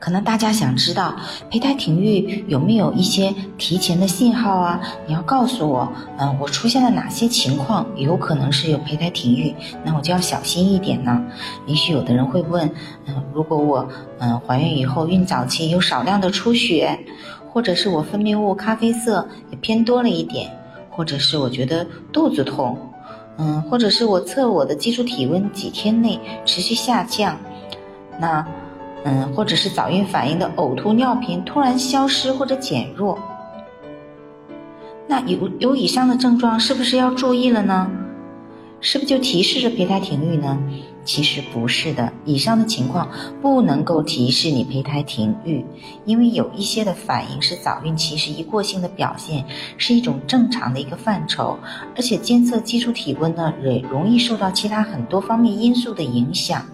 可能大家想知道胚胎停育有没有一些提前的信号啊？你要告诉我，嗯，我出现了哪些情况有可能是有胚胎停育，那我就要小心一点呢。也许有的人会问，嗯，如果我嗯怀孕以后孕早期有少量的出血，或者是我分泌物咖啡色也偏多了一点，或者是我觉得肚子痛，嗯，或者是我测我的基础体温几天内持续下降，那。嗯，或者是早孕反应的呕吐、尿频突然消失或者减弱，那有有以上的症状，是不是要注意了呢？是不是就提示着胚胎停育呢？其实不是的，以上的情况不能够提示你胚胎停育，因为有一些的反应是早孕期是一过性的表现，是一种正常的一个范畴，而且监测基础体温呢，也容易受到其他很多方面因素的影响。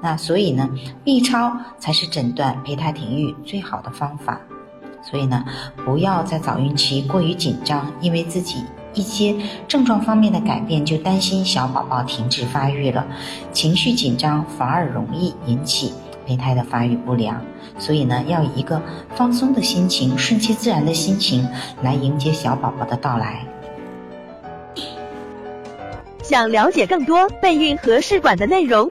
那所以呢，B 超才是诊断胚胎停育最好的方法。所以呢，不要在早孕期过于紧张，因为自己一些症状方面的改变就担心小宝宝停止发育了，情绪紧张反而容易引起胚胎的发育不良。所以呢，要以一个放松的心情、顺其自然的心情来迎接小宝宝的到来。想了解更多备孕和试管的内容。